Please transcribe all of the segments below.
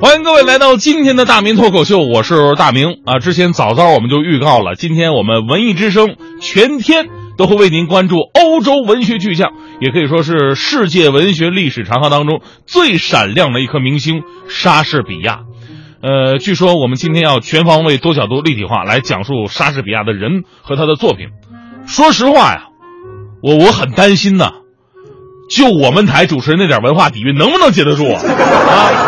欢迎各位来到今天的大明脱口秀，我是大明啊。之前早早我们就预告了，今天我们文艺之声全天都会为您关注欧洲文学巨匠，也可以说是世界文学历史长河当中最闪亮的一颗明星——莎士比亚。呃，据说我们今天要全方位、多角度、立体化来讲述莎士比亚的人和他的作品。说实话呀，我我很担心呐，就我们台主持人那点文化底蕴，能不能接得住啊？啊！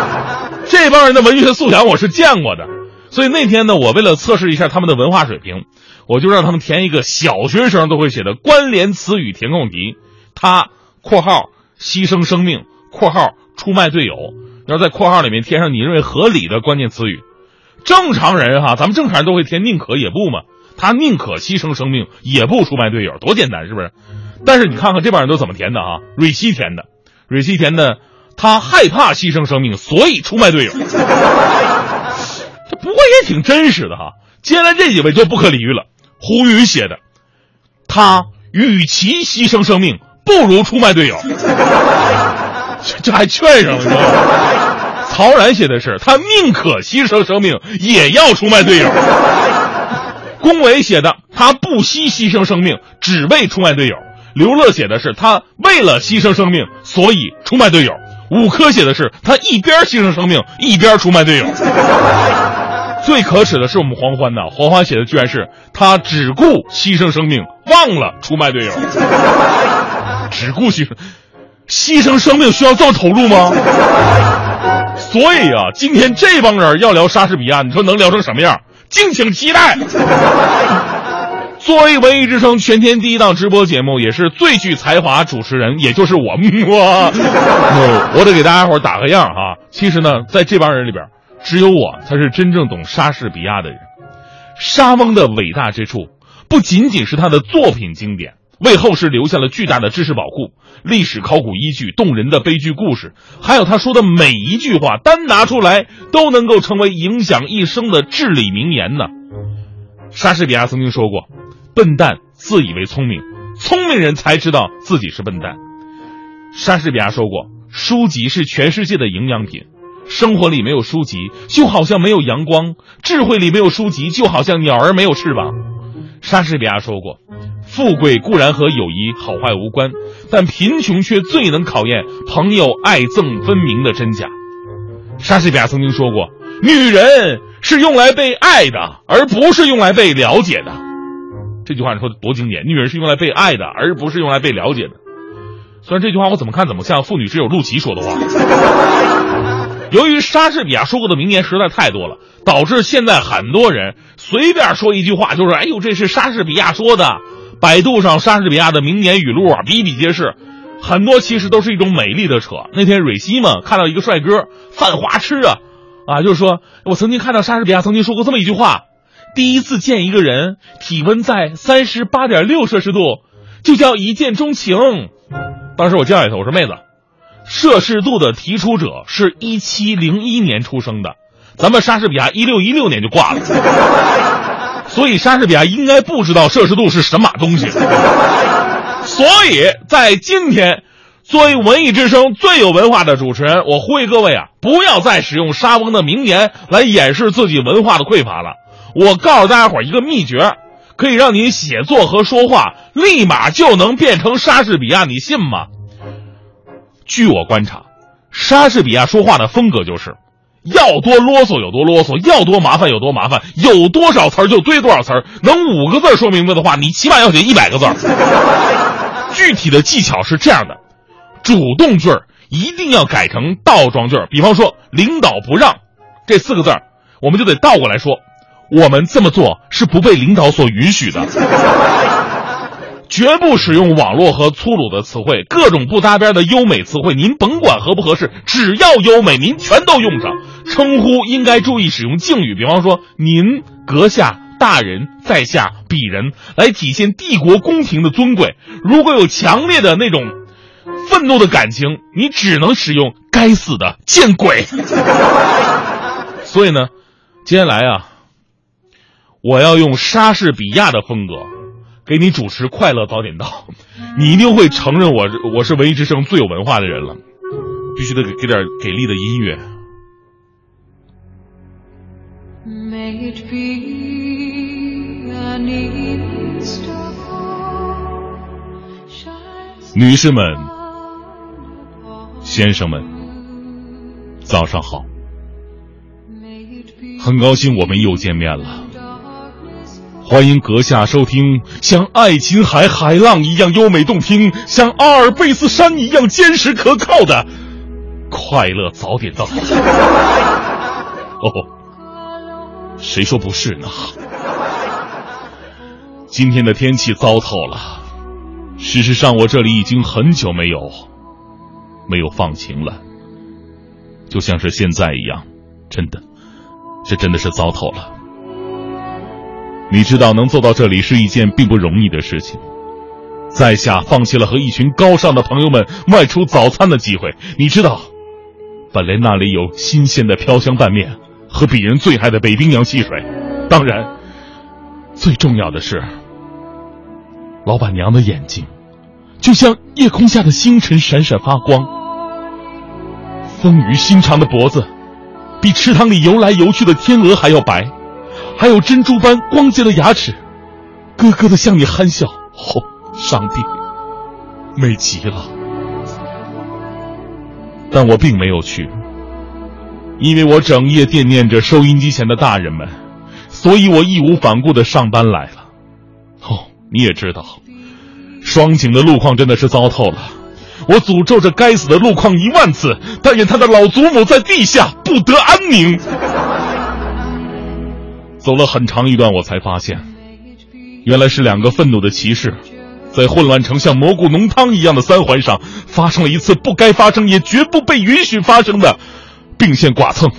这帮人的文学素养我是见过的，所以那天呢，我为了测试一下他们的文化水平，我就让他们填一个小学生都会写的关联词语填空题。他（括号牺牲生命）（括号出卖队友），然后在括号里面填上你认为合理的关键词语。正常人哈，咱们正常人都会填宁可也不嘛。他宁可牺牲生命也不出卖队友，多简单是不是？但是你看看这帮人都怎么填的啊？瑞希填的，瑞希填的。他害怕牺牲生命，所以出卖队友。这不过也挺真实的哈。接下来这几位就不可理喻了。胡宇写的，他与其牺牲生命，不如出卖队友。这还劝上了，知道吗？曹然写的是，他宁可牺牲生命，也要出卖队友。龚伟写的，他不惜牺牲生命，只为出卖队友。刘乐写的是，他为了牺牲生命，所以出卖队友。五科写的是他一边牺牲生命一边出卖队友，最可耻的是我们黄欢呐，黄欢写的居然是他只顾牺牲生命，忘了出卖队友，只顾牺牲，牺牲生命需要这么投入吗？所以啊，今天这帮人要聊莎士比亚，你说能聊成什么样？敬请期待。作为文艺之声全天第一档直播节目，也是最具才华主持人，也就是我，我 我得给大家伙打个样哈。其实呢，在这帮人里边，只有我才是真正懂莎士比亚的人。莎翁的伟大之处，不仅仅是他的作品经典，为后世留下了巨大的知识宝库、历史考古依据、动人的悲剧故事，还有他说的每一句话，单拿出来都能够成为影响一生的至理名言呢。莎士比亚曾经说过。笨蛋自以为聪明，聪明人才知道自己是笨蛋。莎士比亚说过：“书籍是全世界的营养品，生活里没有书籍，就好像没有阳光；智慧里没有书籍，就好像鸟儿没有翅膀。”莎士比亚说过：“富贵固然和友谊好坏无关，但贫穷却最能考验朋友爱憎分明的真假。”莎士比亚曾经说过：“女人是用来被爱的，而不是用来被了解的。”这句话你说的多经典！女人是用来被爱的，而不是用来被了解的。虽然这句话我怎么看怎么像妇女之友陆琪说的话。由于莎士比亚说过的名言实在太多了，导致现在很多人随便说一句话就是：“哎呦，这是莎士比亚说的。”百度上莎士比亚的名言语录啊比比皆是，很多其实都是一种美丽的扯。那天蕊希嘛看到一个帅哥犯花痴啊啊，就是说我曾经看到莎士比亚曾经说过这么一句话。第一次见一个人，体温在三十八点六摄氏度，就叫一见钟情。当时我叫下头，我说妹子，摄氏度的提出者是一七零一年出生的，咱们莎士比亚一六一六年就挂了，所以莎士比亚应该不知道摄氏度是什么东西。所以在今天，作为文艺之声最有文化的主持人，我呼吁各位啊，不要再使用莎翁的名言来掩饰自己文化的匮乏了。我告诉大家伙一个秘诀，可以让你写作和说话立马就能变成莎士比亚，你信吗？据我观察，莎士比亚说话的风格就是要多啰嗦有多啰嗦，要多麻烦有多麻烦，有多少词儿就堆多少词儿。能五个字说明白的话，你起码要写一百个字。具体的技巧是这样的：主动句儿一定要改成倒装句儿。比方说“领导不让”这四个字儿，我们就得倒过来说。我们这么做是不被领导所允许的，绝不使用网络和粗鲁的词汇，各种不搭边的优美词汇，您甭管合不合适，只要优美，您全都用上。称呼应该注意使用敬语，比方说“您”“阁下”“大人”“在下”“鄙人”，来体现帝国宫廷的尊贵。如果有强烈的那种愤怒的感情，你只能使用“该死的见鬼”。所以呢，接下来啊。我要用莎士比亚的风格，给你主持《快乐早点到》，你一定会承认我我是文艺之声最有文化的人了。必须得给给点给力的音乐。女士们、先生们，早上好！很高兴我们又见面了。欢迎阁下收听像爱琴海海浪一样优美动听，像阿尔卑斯山一样坚实可靠的快乐早点到。哦，谁说不是呢？今天的天气糟透了。事实上，我这里已经很久没有没有放晴了，就像是现在一样，真的，这真的是糟透了。你知道，能做到这里是一件并不容易的事情。在下放弃了和一群高尚的朋友们外出早餐的机会。你知道，本来那里有新鲜的飘香拌面和鄙人最爱的北冰洋汽水，当然，最重要的是。老板娘的眼睛，就像夜空下的星辰，闪闪发光；丰腴心肠的脖子，比池塘里游来游去的天鹅还要白；还有珍珠般光洁的牙齿，咯咯的向你憨笑。哦，上帝，美极了！但我并没有去，因为我整夜惦念着收音机前的大人们，所以我义无反顾的上班来了。哦你也知道，双井的路况真的是糟透了。我诅咒着该死的路况一万次，但愿他的老祖母在地下不得安宁。走了很长一段，我才发现，原来是两个愤怒的骑士，在混乱成像蘑菇浓汤一样的三环上，发生了一次不该发生也绝不被允许发生的并线剐蹭。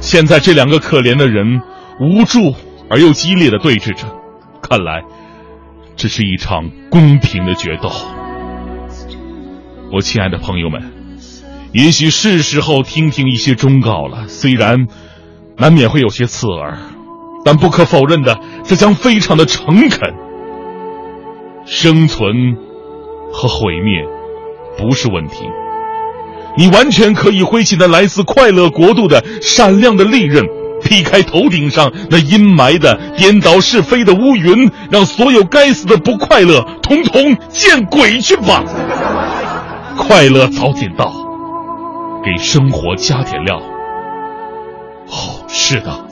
现在这两个可怜的人，无助而又激烈的对峙着。看来，这是一场公平的决斗。我亲爱的朋友们，也许是时候听听一些忠告了。虽然难免会有些刺耳，但不可否认的，这将非常的诚恳。生存和毁灭不是问题，你完全可以挥起那来自快乐国度的闪亮的利刃。劈开头顶上那阴霾的、颠倒是非的乌云，让所有该死的不快乐统统见鬼去吧！快乐早点到，给生活加点料。哦，是的。